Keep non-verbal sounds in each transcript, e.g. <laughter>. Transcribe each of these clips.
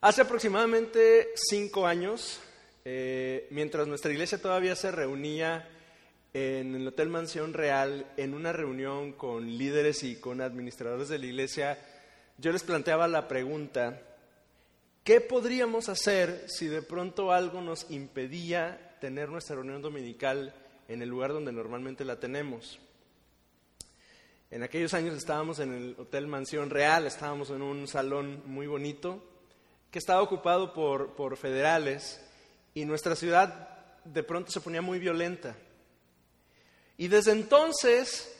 Hace aproximadamente cinco años, eh, mientras nuestra iglesia todavía se reunía en el Hotel Mansión Real, en una reunión con líderes y con administradores de la iglesia, yo les planteaba la pregunta, ¿qué podríamos hacer si de pronto algo nos impedía tener nuestra reunión dominical en el lugar donde normalmente la tenemos? En aquellos años estábamos en el Hotel Mansión Real, estábamos en un salón muy bonito, que estaba ocupado por, federales y nuestra ciudad de pronto se ponía muy violenta. Y desde entonces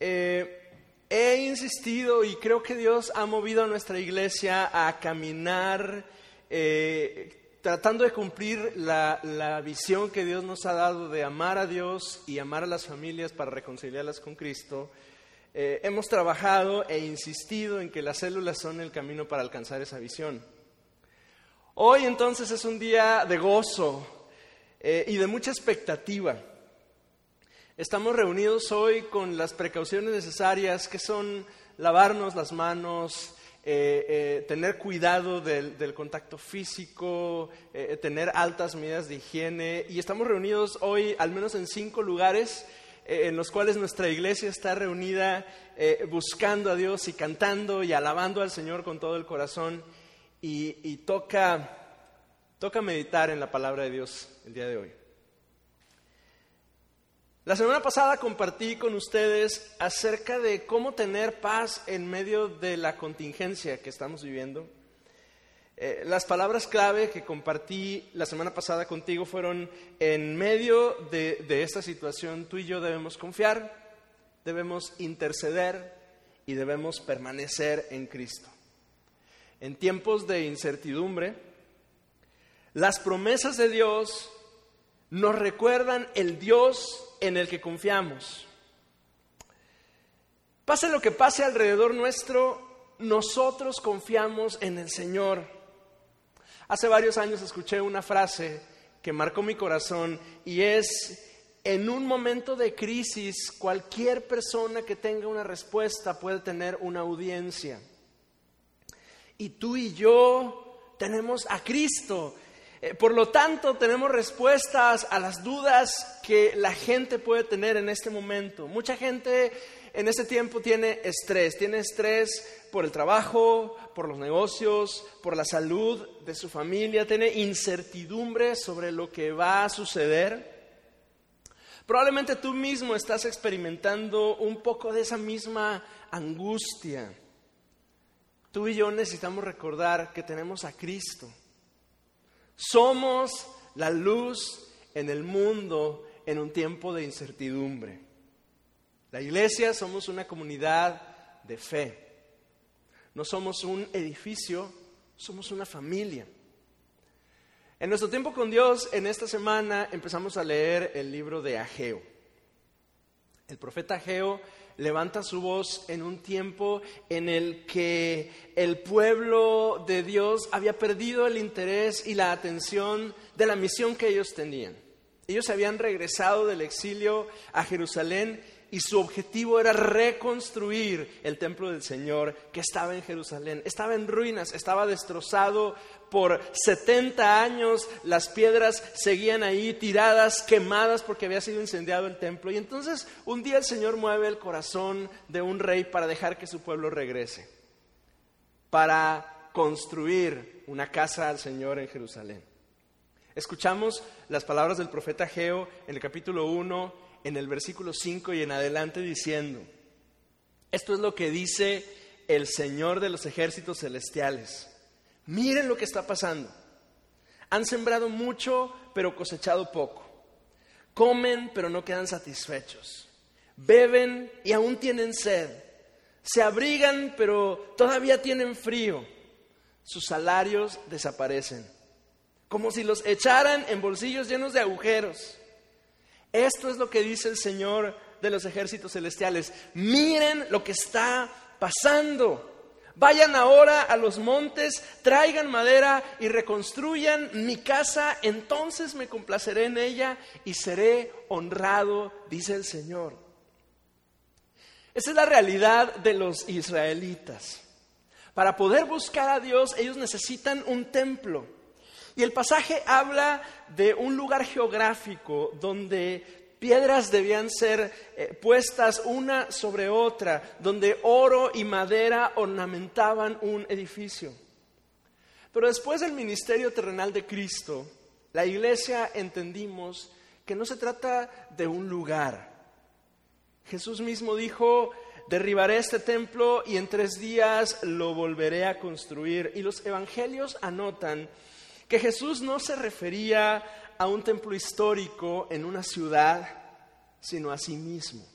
eh, he insistido y creo que Dios ha movido a nuestra iglesia a caminar eh, tratando de cumplir la, la, visión que Dios nos ha dado de amar a Dios y amar a las familias para reconciliarlas con Cristo. Eh, hemos trabajado e insistido en que las células son el camino para alcanzar esa visión. Hoy entonces es un día de gozo eh, y de mucha expectativa. Estamos reunidos hoy con las precauciones necesarias que son lavarnos las manos, eh, eh, tener cuidado del, contacto físico, tener altas medidas de higiene. Y estamos reunidos hoy al menos en cinco lugares en los cuales nuestra iglesia está reunida buscando a Dios y cantando y alabando al Señor con todo el corazón y, toca, toca meditar en la palabra de Dios el día de hoy. La semana pasada compartí con ustedes acerca de cómo tener paz en medio de la contingencia que estamos viviendo. Eh, las palabras clave que compartí la semana pasada contigo fueron, en medio de, de esta situación, tú y yo debemos confiar, debemos interceder y debemos permanecer en Cristo en tiempos de incertidumbre, las promesas de Dios nos recuerdan el Dios en el que confiamos. Pase lo que pase alrededor nuestro, nosotros confiamos en el Señor. Hace varios años escuché una frase que marcó mi corazón y es, en un momento de crisis, cualquier persona que tenga una respuesta puede tener una audiencia. Y tú y yo tenemos a Cristo. Eh, por lo tanto, tenemos respuestas a las dudas que la gente puede tener en este momento. Mucha gente en este tiempo tiene estrés. Tiene estrés por el trabajo, por los negocios, por la salud de su familia. Tiene incertidumbre sobre lo que va a suceder. Probablemente tú mismo estás experimentando un poco de esa misma angustia. Tú y yo necesitamos recordar que tenemos a Cristo. Somos la luz en el mundo en un tiempo de incertidumbre. La iglesia somos una comunidad de fe. No somos un edificio, somos una familia. En nuestro tiempo con Dios, en esta semana empezamos a leer el libro de Ageo. El profeta Ageo levanta su voz en un tiempo en el que el pueblo de Dios había perdido el interés y la atención de la misión que ellos tenían. Ellos habían regresado del exilio a Jerusalén y su objetivo era reconstruir el templo del Señor que estaba en Jerusalén. Estaba en ruinas, estaba destrozado por 70 años, las piedras seguían ahí tiradas, quemadas porque había sido incendiado el templo. Y entonces un día el Señor mueve el corazón de un rey para dejar que su pueblo regrese, para construir una casa al Señor en Jerusalén. Escuchamos las palabras del profeta Geo en el capítulo 1 en el versículo 5 y en adelante diciendo, esto es lo que dice el Señor de los ejércitos celestiales. Miren lo que está pasando. Han sembrado mucho, pero cosechado poco. Comen, pero no quedan satisfechos. Beben y aún tienen sed. Se abrigan, pero todavía tienen frío. Sus salarios desaparecen, como si los echaran en bolsillos llenos de agujeros. Esto es lo que dice el Señor de los ejércitos celestiales. Miren lo que está pasando. Vayan ahora a los montes, traigan madera y reconstruyan mi casa, entonces me complaceré en ella y seré honrado, dice el Señor. Esa es la realidad de los israelitas. Para poder buscar a Dios, ellos necesitan un templo. Y el pasaje habla de un lugar geográfico donde piedras debían ser eh, puestas una sobre otra, donde oro y madera ornamentaban un edificio. Pero después del ministerio terrenal de Cristo, la iglesia entendimos que no se trata de un lugar. Jesús mismo dijo, derribaré este templo y en tres días lo volveré a construir. Y los evangelios anotan que Jesús no se refería a un templo histórico en una ciudad, sino a sí mismo.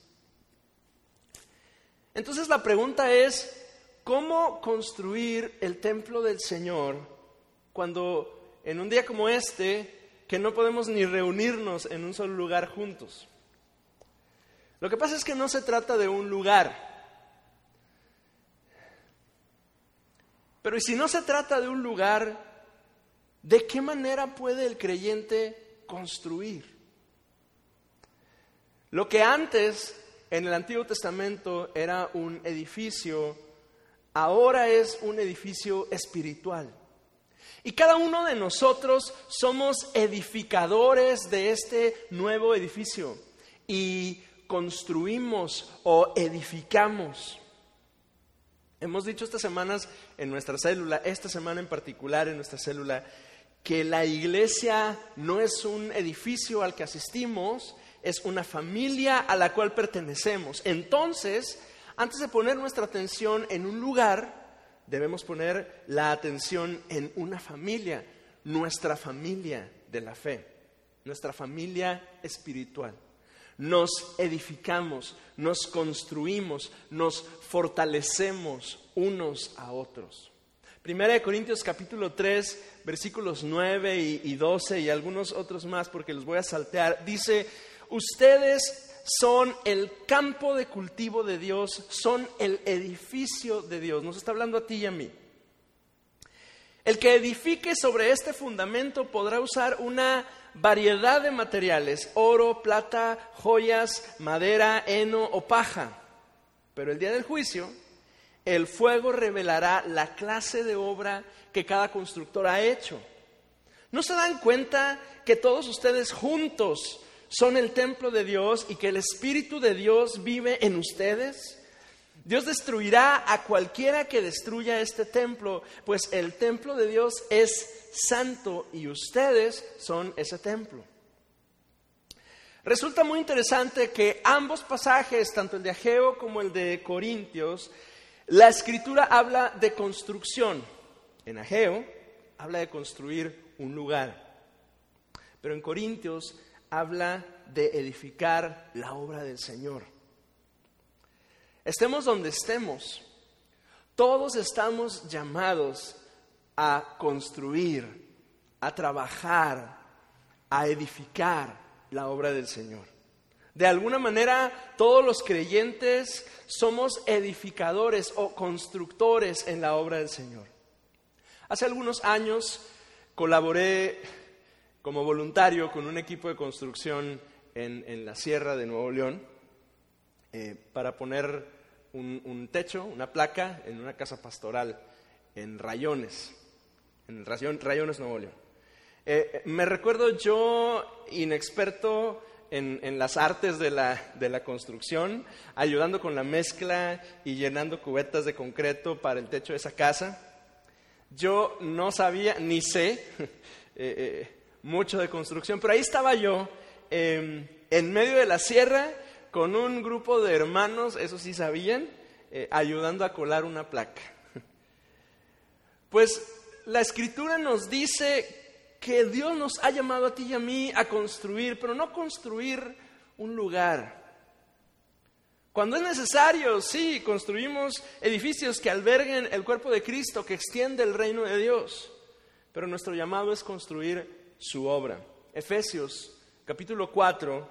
Entonces la pregunta es, ¿cómo construir el templo del Señor cuando en un día como este, que no podemos ni reunirnos en un solo lugar juntos? Lo que pasa es que no se trata de un lugar. Pero ¿y si no se trata de un lugar, ¿de qué manera puede el creyente construir? Lo que antes en el Antiguo Testamento era un edificio, ahora es un edificio espiritual. Y cada uno de nosotros somos edificadores de este nuevo edificio. Y construimos o edificamos. Hemos dicho estas semanas en nuestra célula, esta semana en particular en nuestra célula, que la iglesia no es un edificio al que asistimos, es una familia a la cual pertenecemos. Entonces, antes de poner nuestra atención en un lugar, debemos poner la atención en una familia, nuestra familia de la fe, nuestra familia espiritual nos edificamos, nos construimos, nos fortalecemos unos a otros. Primera de Corintios capítulo 3, versículos 9 y, 12 y algunos otros más porque los voy a saltear. Dice, ustedes son el campo de cultivo de Dios, son el edificio de Dios. Nos está hablando a ti y a mí. El que edifique sobre este fundamento podrá usar una variedad de materiales, oro, plata, joyas, madera, heno o paja. Pero el día del juicio, el fuego revelará la clase de obra que cada constructor ha hecho. ¿No se dan cuenta que todos ustedes juntos son el templo de Dios y que el Espíritu de Dios vive en ustedes? Dios destruirá a cualquiera que destruya este templo, pues el templo de Dios es santo y ustedes son ese templo. Resulta muy interesante que ambos pasajes, tanto el de Ageo como el de Corintios, la escritura habla de construcción. En Ageo habla de construir un lugar, pero en Corintios habla de edificar la obra del Señor. Estemos donde estemos, todos estamos llamados a construir, a trabajar, a edificar la obra del Señor. De alguna manera, todos los creyentes somos edificadores o constructores en la obra del Señor. Hace algunos años colaboré como voluntario con un equipo de construcción en, la Sierra de Nuevo León eh, para poner un, techo, una placa en una casa pastoral en Rayones, en Rayones, Nuevo León. Eh, me recuerdo yo, inexperto en, las artes de la, de la, construcción, ayudando con la mezcla y llenando cubetas de concreto para el techo de esa casa. Yo no sabía ni sé <laughs> eh, mucho de construcción, pero ahí estaba yo, em, en medio de la sierra, con un grupo de hermanos, eso sí sabían, eh, ayudando a colar una placa. <laughs> Pues la escritura nos dice que Dios nos ha llamado a ti y a mí a construir, pero no construir un lugar. Cuando es necesario, sí, construimos edificios que alberguen el cuerpo de Cristo, que extiende el reino de Dios, pero nuestro llamado es construir su obra. Efesios capítulo 4,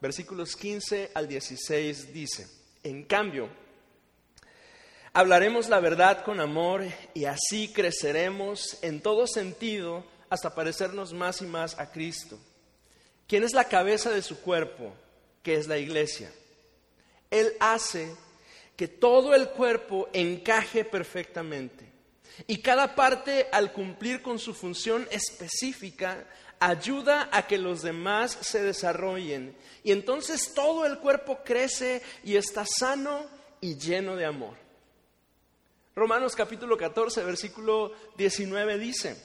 versículos 15 al 16 dice, en cambio, hablaremos la verdad con amor y así creceremos en todo sentido hasta parecernos más y más a Cristo, quien es la cabeza de su cuerpo, que es la iglesia. Él hace que todo el cuerpo encaje perfectamente Y cada parte, al cumplir con su función específica, ayuda a que los demás se desarrollen. Y entonces todo el cuerpo crece y está sano y lleno de amor. Romanos capítulo 14, versículo 19 dice,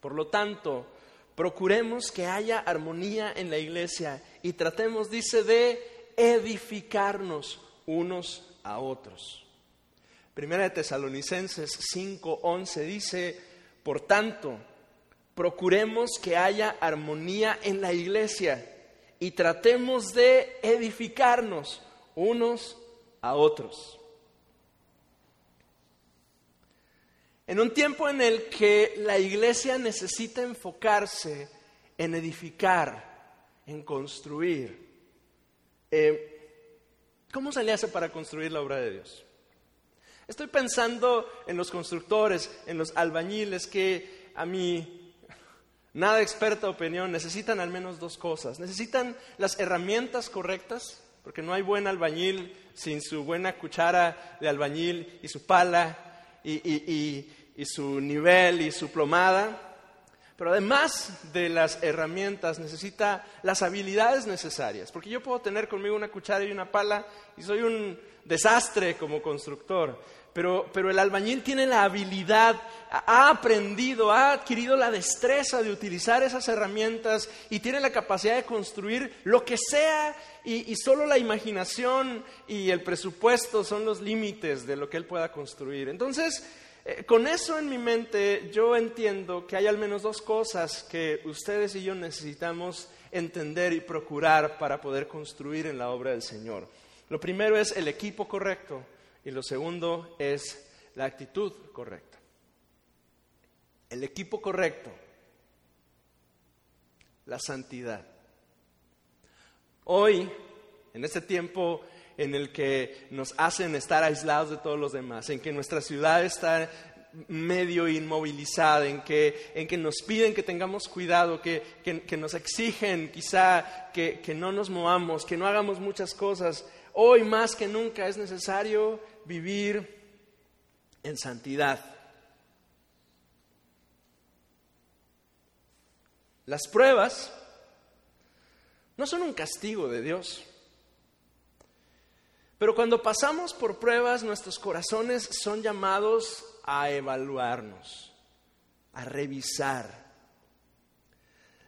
por lo tanto, procuremos que haya armonía en la iglesia y tratemos, dice, de edificarnos unos a otros. Primera de Tesalonicenses 5:11 dice, por tanto, procuremos que haya armonía en la iglesia y tratemos de edificarnos unos a otros. En un tiempo en el que la iglesia necesita enfocarse en edificar, en construir, eh, ¿cómo se le hace para construir la obra de Dios? Estoy pensando en los constructores, en los albañiles que a mi nada experta opinión necesitan al menos dos cosas. Necesitan las herramientas correctas, porque no hay buen albañil sin su buena cuchara de albañil y su pala y, su nivel y su plomada. Pero además de las herramientas, necesita las habilidades necesarias. Porque yo puedo tener conmigo una cuchara y una pala y soy un desastre como constructor. Pero, pero, el albañil tiene la habilidad, ha aprendido, ha adquirido la destreza de utilizar esas herramientas y tiene la capacidad de construir lo que sea y, solo la imaginación y el presupuesto son los límites de lo que él pueda construir. Entonces, eh, con eso en mi mente, yo entiendo que hay al menos dos cosas que ustedes y yo necesitamos entender y procurar para poder construir en la obra del Señor. Lo primero es el equipo correcto y lo segundo es la actitud correcta. El equipo correcto, la santidad. Hoy, en este tiempo en el que nos hacen estar aislados de todos los demás, en que nuestra ciudad está medio inmovilizada, en que, en que nos piden que tengamos cuidado, que, que, nos exigen quizá que, que no nos movamos, que no hagamos muchas cosas. Hoy más que nunca es necesario vivir en santidad. Las pruebas no son un castigo de Dios. Pero cuando pasamos por pruebas, nuestros corazones son llamados a evaluarnos, a revisar.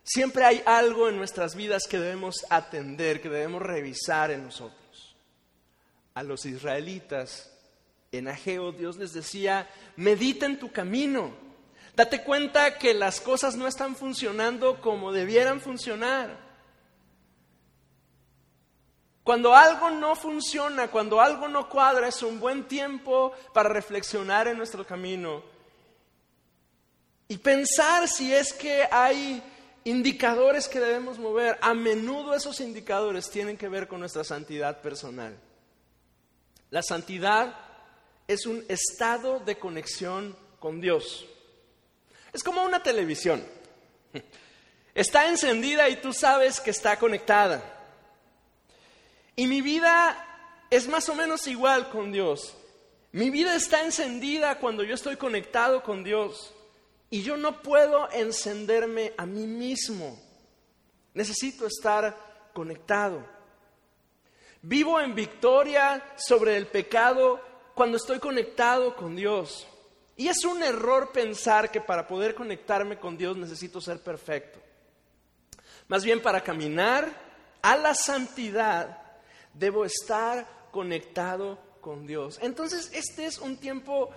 Siempre hay algo en nuestras vidas que debemos atender, que debemos revisar en nosotros a los israelitas en Ageo, Dios les decía, medita en tu camino, date cuenta que las cosas no están funcionando como debieran funcionar. Cuando algo no funciona, cuando algo no cuadra, es un buen tiempo para reflexionar en nuestro camino y pensar si es que hay indicadores que debemos mover. A menudo esos indicadores tienen que ver con nuestra santidad personal. La santidad es un estado de conexión con Dios. Es como una televisión. Está encendida y tú sabes que está conectada. Y mi vida es más o menos igual con Dios. Mi vida está encendida cuando yo estoy conectado con Dios. Y yo no puedo encenderme a mí mismo. Necesito estar conectado. Vivo en victoria sobre el pecado cuando estoy conectado con Dios. Y es un error pensar que para poder conectarme con Dios necesito ser perfecto. Más bien para caminar a la santidad debo estar conectado con Dios. Entonces este es un tiempo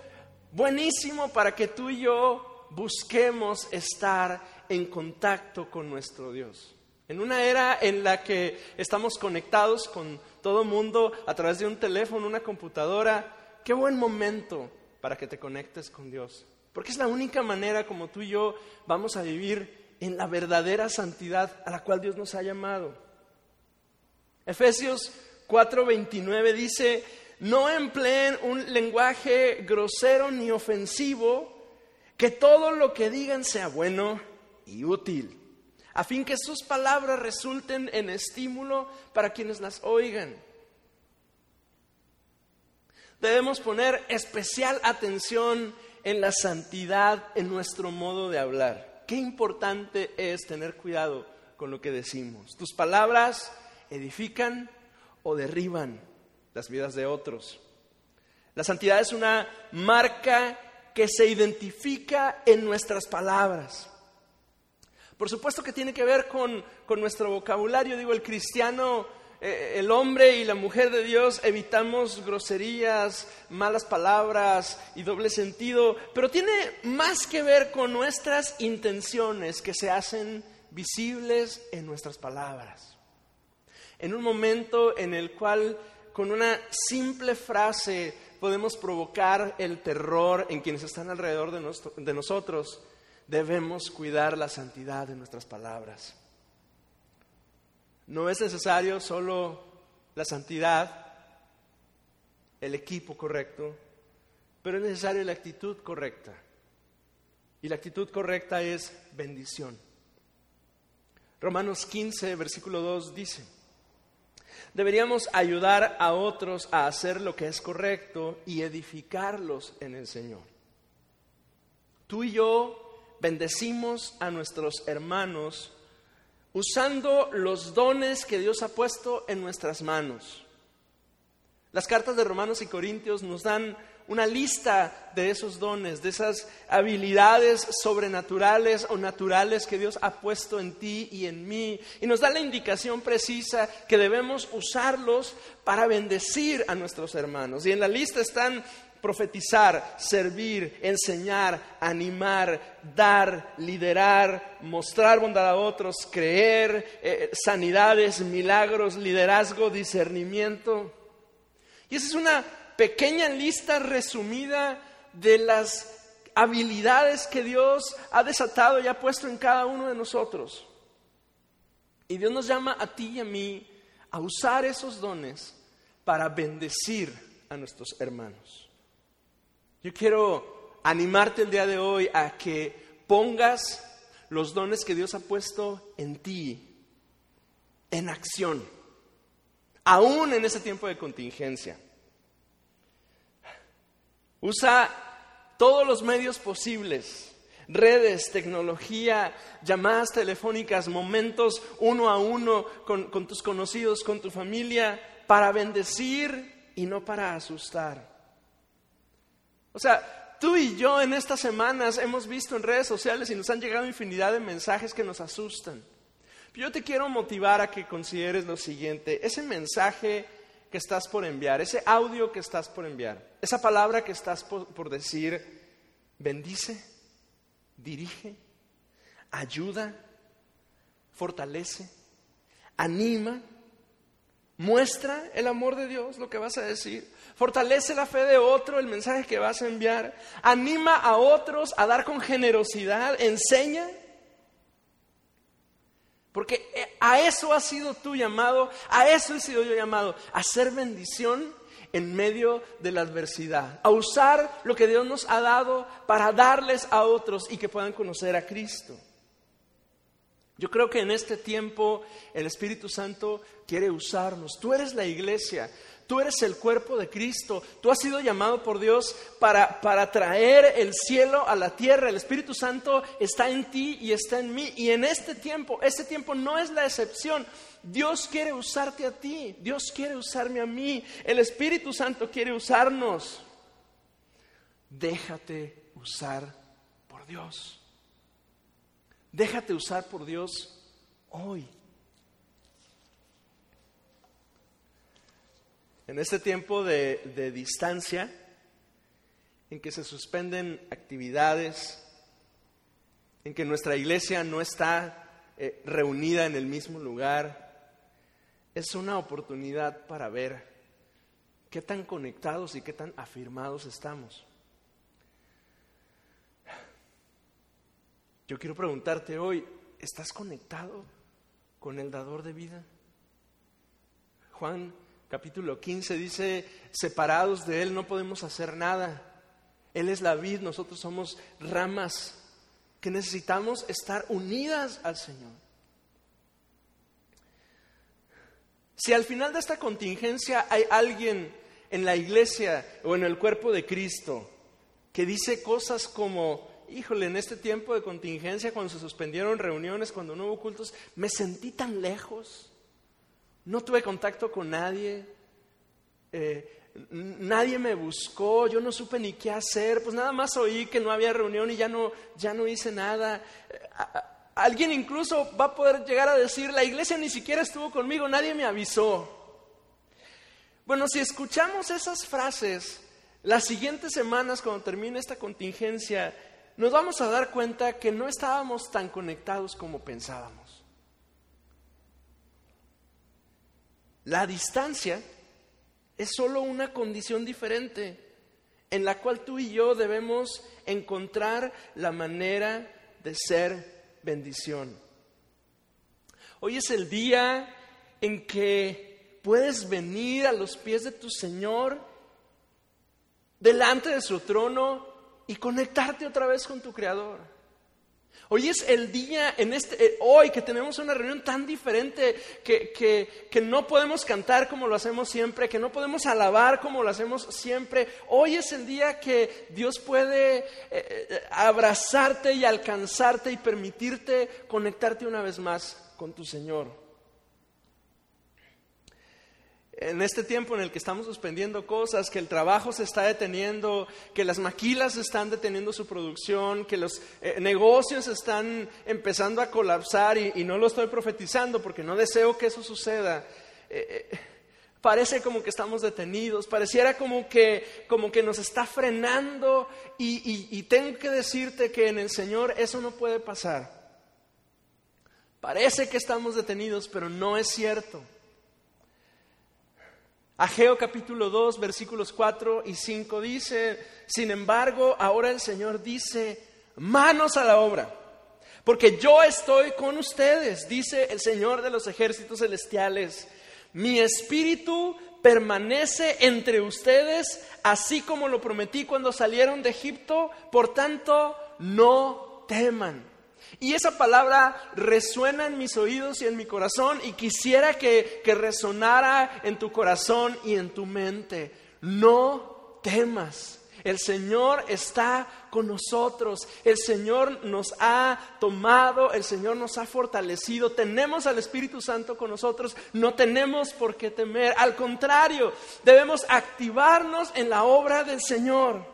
buenísimo para que tú y yo busquemos estar en contacto con nuestro Dios. En una era en la que estamos conectados con todo mundo a través de un teléfono, una computadora, qué buen momento para que te conectes con Dios. Porque es la única manera como tú y yo vamos a vivir en la verdadera santidad a la cual Dios nos ha llamado. Efesios 4:29 dice, no empleen un lenguaje grosero ni ofensivo, que todo lo que digan sea bueno y útil a fin que sus palabras resulten en estímulo para quienes las oigan. Debemos poner especial atención en la santidad en nuestro modo de hablar. Qué importante es tener cuidado con lo que decimos. Tus palabras edifican o derriban las vidas de otros. La santidad es una marca que se identifica en nuestras palabras. Por supuesto que tiene que ver con, nuestro vocabulario. Digo, el cristiano, eh, el hombre y la mujer de Dios evitamos groserías, malas palabras y doble sentido, pero tiene más que ver con nuestras intenciones que se hacen visibles en nuestras palabras. En un momento en el cual con una simple frase podemos provocar el terror en quienes están alrededor de, nosotros, debemos cuidar la santidad de nuestras palabras. No es necesario solo la santidad, el equipo correcto, pero es necesaria la actitud correcta. Y la actitud correcta es bendición. Romanos 15, versículo 2 dice, Deberíamos ayudar a otros a hacer lo que es correcto y edificarlos en el Señor. Tú y yo bendecimos a nuestros hermanos usando los dones que Dios ha puesto en nuestras manos. Las cartas de Romanos y Corintios nos dan una lista de esos dones, de esas habilidades sobrenaturales o naturales que Dios ha puesto en ti y en mí. Y nos da la indicación precisa que debemos usarlos para bendecir a nuestros hermanos. Y en la lista están profetizar, servir, enseñar, animar, dar, liderar, mostrar bondad a otros, creer, eh, sanidades, milagros, liderazgo, discernimiento. Y esa es una pequeña lista resumida de las habilidades que Dios ha desatado y ha puesto en cada uno de nosotros. Y Dios nos llama a ti y a mí a usar esos dones para bendecir a nuestros hermanos. Yo quiero animarte el día de hoy a que pongas los dones que Dios ha puesto en ti en acción, aún en ese tiempo de contingencia. Usa todos los medios posibles, redes, tecnología, llamadas telefónicas, momentos uno a uno con, tus conocidos, con tu familia, para bendecir y no para asustar. O sea, tú y yo en estas semanas hemos visto en redes sociales y nos han llegado infinidad de mensajes que nos asustan. Yo te quiero motivar a que consideres lo siguiente, ese mensaje que estás por enviar, ese audio que estás por enviar, esa palabra que estás por, decir, bendice, dirige, ayuda, fortalece, anima, muestra el amor de Dios, lo que vas a decir, fortalece la fe de otro, el mensaje que vas a enviar, anima a otros a dar con generosidad, enseña. Porque eh, a eso ha sido tú llamado, a eso he sido yo llamado, a ser bendición en medio de la adversidad, a usar lo que Dios nos ha dado para darles a otros y que puedan conocer a Cristo. Yo creo que en este tiempo el Espíritu Santo quiere usarnos. Tú eres la iglesia, Tú eres el cuerpo de Cristo. Tú has sido llamado por Dios para, para traer el cielo a la tierra. El Espíritu Santo está en ti y está en mí. Y en este tiempo, este tiempo no es la excepción. Dios quiere usarte a ti. Dios quiere usarme a mí. El Espíritu Santo quiere usarnos. Déjate usar por Dios. Déjate usar por Dios hoy. En este tiempo de, distancia, en que se suspenden actividades, en que nuestra iglesia no está eh, reunida en el mismo lugar, es una oportunidad para ver qué tan conectados y qué tan afirmados estamos. Yo quiero preguntarte hoy, ¿estás conectado con el dador de vida? Juan capítulo 15 dice, separados de Él no podemos hacer nada. Él es la vid, nosotros somos ramas que necesitamos estar unidas al Señor. Si al final de esta contingencia hay alguien en la iglesia o en el cuerpo de Cristo que dice cosas como, híjole, en este tiempo de contingencia, cuando se suspendieron reuniones, cuando no hubo cultos, me sentí tan lejos, no tuve contacto con nadie, eh, nadie me buscó, yo no supe ni qué hacer, pues nada más oí que no había reunión y ya no, ya no hice nada. Alguien incluso va a poder llegar a decir, la iglesia ni siquiera estuvo conmigo, nadie me avisó. Bueno, si escuchamos esas frases, las siguientes semanas cuando termine esta contingencia, nos vamos a dar cuenta que no estábamos tan conectados como pensábamos. La distancia es solo una condición diferente en la cual tú y yo debemos encontrar la manera de ser bendición. Hoy es el día en que puedes venir a los pies de tu Señor, delante de su trono y conectarte otra vez con tu Creador. Hoy es el día, en este, eh, hoy que tenemos una reunión tan diferente, que, que, no podemos cantar como lo hacemos siempre, que no podemos alabar como lo hacemos siempre. Hoy es el día que Dios puede eh, eh, abrazarte y alcanzarte y permitirte conectarte una vez más con tu Señor en este tiempo en el que estamos suspendiendo cosas, que el trabajo se está deteniendo, que las maquilas están deteniendo su producción, que los eh, negocios están empezando a colapsar y, no lo estoy profetizando porque no deseo que eso suceda. Eh, eh, parece como que estamos detenidos, pareciera como que, como que nos está frenando y tengo que decirte que en el Señor eso no puede pasar. Parece que estamos detenidos, pero no es cierto. Ageo capítulo 2, versículos 4 y 5 dice, sin embargo, ahora el Señor dice, manos a la obra, porque yo estoy con ustedes, dice el Señor de los ejércitos celestiales. Mi espíritu permanece entre ustedes, así como lo prometí cuando salieron de Egipto, por tanto, no teman. Y esa palabra resuena en mis oídos y en mi corazón y quisiera que, resonara en tu corazón y en tu mente. No temas. El Señor está con nosotros. El Señor nos ha tomado, el Señor nos ha fortalecido. Tenemos al Espíritu Santo con nosotros. No tenemos por qué temer. Al contrario, debemos activarnos en la obra del Señor.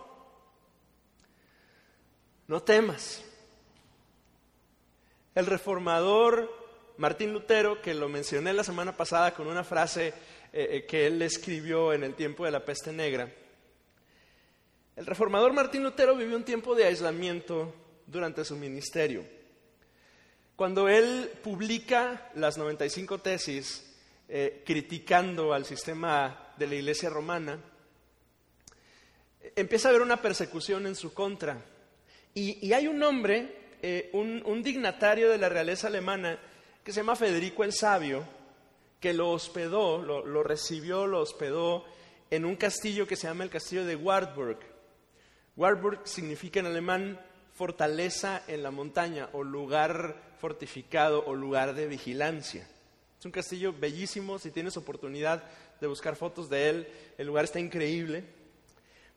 No temas. El reformador Martín Lutero, que lo mencioné la semana pasada con una frase eh, eh, que él escribió en el tiempo de la peste negra, el reformador Martín Lutero vivió un tiempo de aislamiento durante su ministerio. Cuando él publica las 95 tesis eh, criticando al sistema de la iglesia romana, empieza a haber una persecución en su contra. y hay un hombre eh, un, dignatario de la realeza alemana que se llama Federico el Sabio, que lo hospedó, lo, recibió, lo hospedó en un castillo que se llama el castillo de Wartburg. Wartburg significa en alemán fortaleza en la montaña o lugar fortificado o lugar de vigilancia. Es un castillo bellísimo, si tienes oportunidad de buscar fotos de él, el lugar está increíble.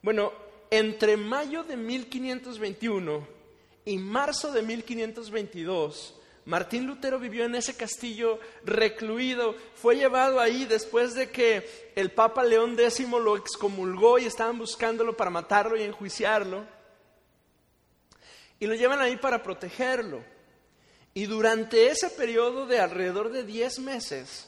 Bueno, entre mayo de 1521 y marzo de 1522, Martín Lutero vivió en ese castillo recluido, fue llevado ahí después de que el Papa León X lo excomulgó y estaban buscándolo para matarlo y enjuiciarlo. Y lo llevan ahí para protegerlo. Y durante ese periodo de alrededor de 10 meses,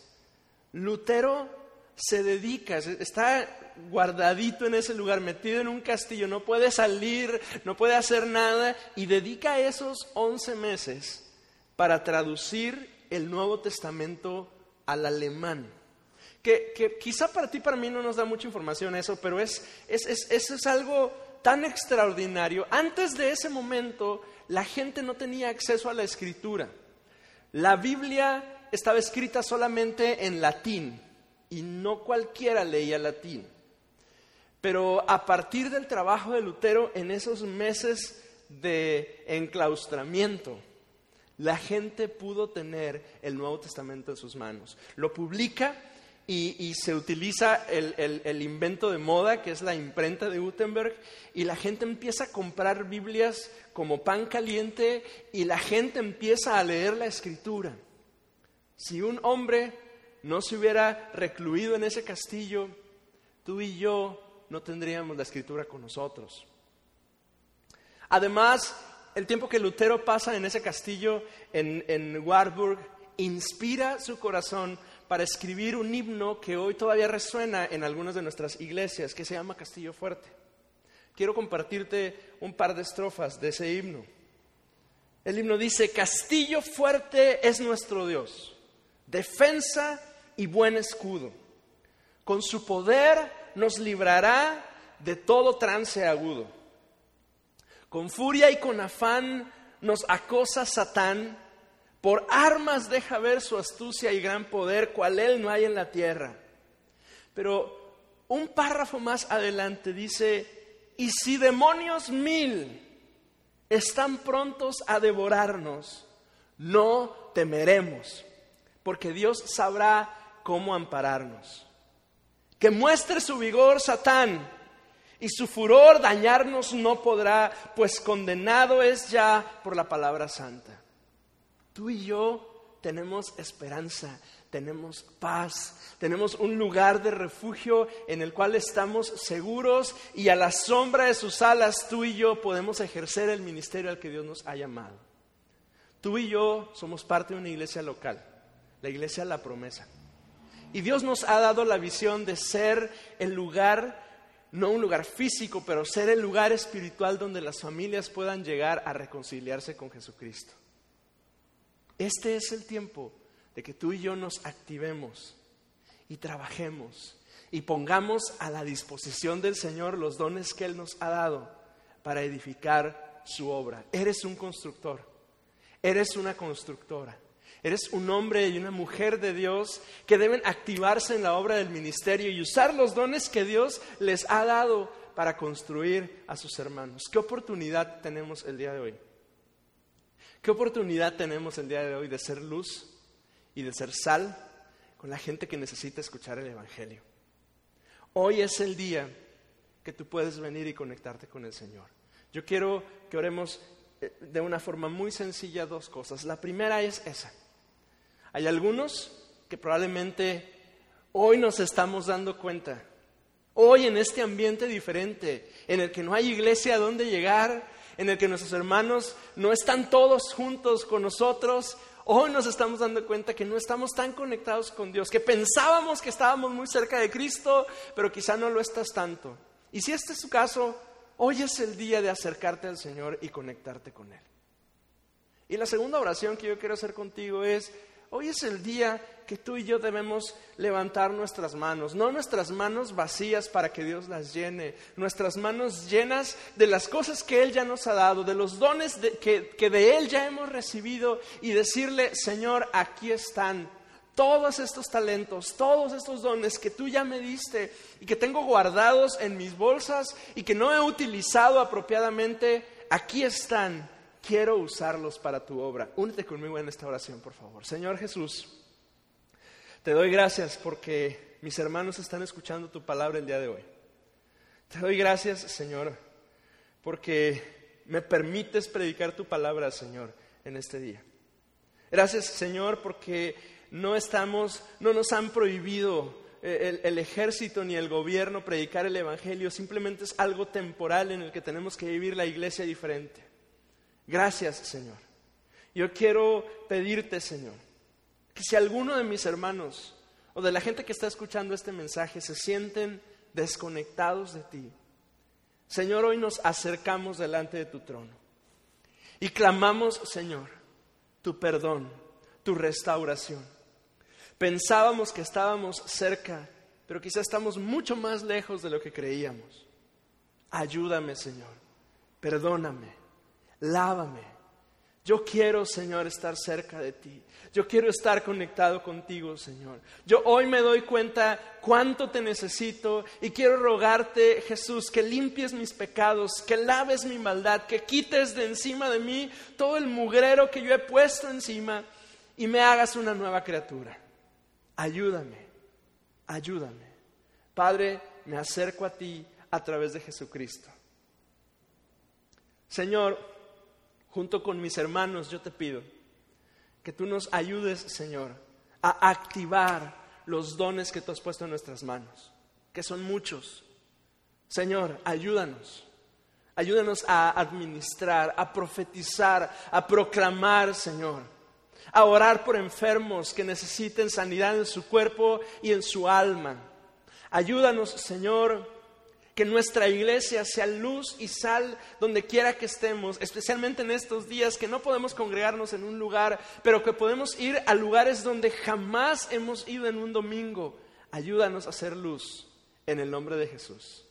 Lutero se dedica, está guardadito en ese lugar, metido en un castillo, no puede salir, no puede hacer nada y dedica esos 11 meses para traducir el Nuevo Testamento al alemán. Que, quizá para ti, para mí no nos da mucha información eso, pero es, es, eso es algo tan extraordinario. Antes de ese momento, la gente no tenía acceso a la escritura. La Biblia estaba escrita solamente en latín y no cualquiera leía latín. Pero a partir del trabajo de Lutero en esos meses de enclaustramiento, la gente pudo tener el Nuevo Testamento en sus manos. Lo publica y, se utiliza el, invento de moda, que es la imprenta de Gutenberg, y la gente empieza a comprar Biblias como pan caliente y la gente empieza a leer la escritura. Si un hombre no se hubiera recluido en ese castillo, tú y yo no tendríamos la escritura con nosotros. Además, el tiempo que Lutero pasa en ese castillo en, en Warburg inspira su corazón para escribir un himno que hoy todavía resuena en algunas de nuestras iglesias, que se llama Castillo Fuerte. Quiero compartirte un par de estrofas de ese himno. El himno dice, Castillo fuerte es nuestro Dios, defensa y buen escudo. Con su poder nos librará de todo trance agudo. Con furia y con afán nos acosa Satán por armas deja ver su astucia y gran poder, cual él no hay en la tierra. Pero un párrafo más adelante dice, y si demonios mil están prontos a devorarnos, no temeremos, porque Dios sabrá cómo ampararnos. Que muestre su vigor Satán, y su furor dañarnos no podrá, pues condenado es ya por la palabra santa. Tú y yo tenemos esperanza, tenemos paz, tenemos un lugar de refugio en el cual estamos seguros y a la sombra de sus alas tú y yo podemos ejercer el ministerio al que Dios nos ha llamado. Tú y yo somos parte de una iglesia local, la iglesia La Promesa. Y Dios nos ha dado la visión de ser el lugar, no un lugar físico, pero ser el lugar espiritual donde las familias puedan llegar a reconciliarse con Jesucristo. Este es el tiempo de que tú y yo nos activemos y trabajemos y pongamos a la disposición del Señor los dones que Él nos ha dado para edificar su obra. Eres un constructor, eres una constructora, eres un hombre y una mujer de Dios que deben activarse en la obra del ministerio y usar los dones que Dios les ha dado para construir a sus hermanos. ¿Qué oportunidad tenemos el día de hoy? ¿Qué oportunidad tenemos el día de hoy de ser luz y de ser sal con la gente que necesita escuchar el Evangelio? Hoy es el día que tú puedes venir y conectarte con el Señor. Yo quiero que oremos eh, de una forma muy sencilla dos cosas. La primera es esa. Hay algunos que probablemente hoy nos estamos dando cuenta, hoy en este ambiente diferente, en el que no hay iglesia a donde llegar, en el que nuestros hermanos no están todos juntos con nosotros, hoy nos estamos dando cuenta que no estamos tan conectados con Dios, que pensábamos que estábamos muy cerca de Cristo, pero quizá no lo estás tanto. Y si este es su caso, hoy es el día de acercarte al Señor y conectarte con Él. Y la segunda oración que yo quiero hacer contigo es, Hoy es el día que tú y yo debemos levantar nuestras manos, no nuestras manos vacías para que Dios las llene, nuestras manos llenas de las cosas que Él ya nos ha dado, de los dones que, que de Él ya hemos recibido y decirle, Señor, aquí están todos estos talentos, todos estos dones que tú ya me diste y que tengo guardados en mis bolsas y que no he utilizado apropiadamente, aquí están quiero usarlos para tu obra. Únete conmigo en esta oración, por favor. Señor Jesús, te doy gracias porque mis hermanos están escuchando tu palabra el día de hoy. Te doy gracias, Señor, porque me permites predicar tu palabra, Señor, en este día. Gracias, Señor, porque no estamos, no nos han prohibido eh, el, el, ejército ni el gobierno predicar el Evangelio, simplemente es algo temporal en el que tenemos que vivir la iglesia diferente. Gracias, Señor. Yo quiero pedirte, Señor, que si alguno de mis hermanos o de la gente que está escuchando este mensaje se sienten desconectados de ti, Señor, hoy nos acercamos delante de tu trono y clamamos, Señor, tu perdón, tu restauración. Pensábamos que estábamos cerca, pero quizá estamos mucho más lejos de lo que creíamos. Ayúdame, Señor, perdóname lávame. Yo quiero, Señor, estar cerca de ti. Yo quiero estar conectado contigo, Señor. Yo hoy me doy cuenta cuánto te necesito y quiero rogarte, Jesús, que limpies mis pecados, que laves mi maldad, que quites de encima de mí todo el mugrero que yo he puesto encima y me hagas una nueva criatura. Ayúdame. ayúdame. Padre, me acerco a ti a través de Jesucristo. Señor, junto con mis hermanos, yo te pido que tú nos ayudes, Señor, a activar los dones que tú has puesto en nuestras manos, que son muchos. Señor, ayúdanos. Ayúdanos a administrar, a profetizar, a proclamar, Señor. A orar por enfermos que necesiten sanidad en su cuerpo y en su alma. Ayúdanos, Señor, que nuestra iglesia sea luz y sal donde quiera que estemos, especialmente en estos días que no podemos congregarnos en un lugar, pero que podemos ir a lugares donde jamás hemos ido en un domingo. Ayúdanos a hacer luz en el nombre de Jesús.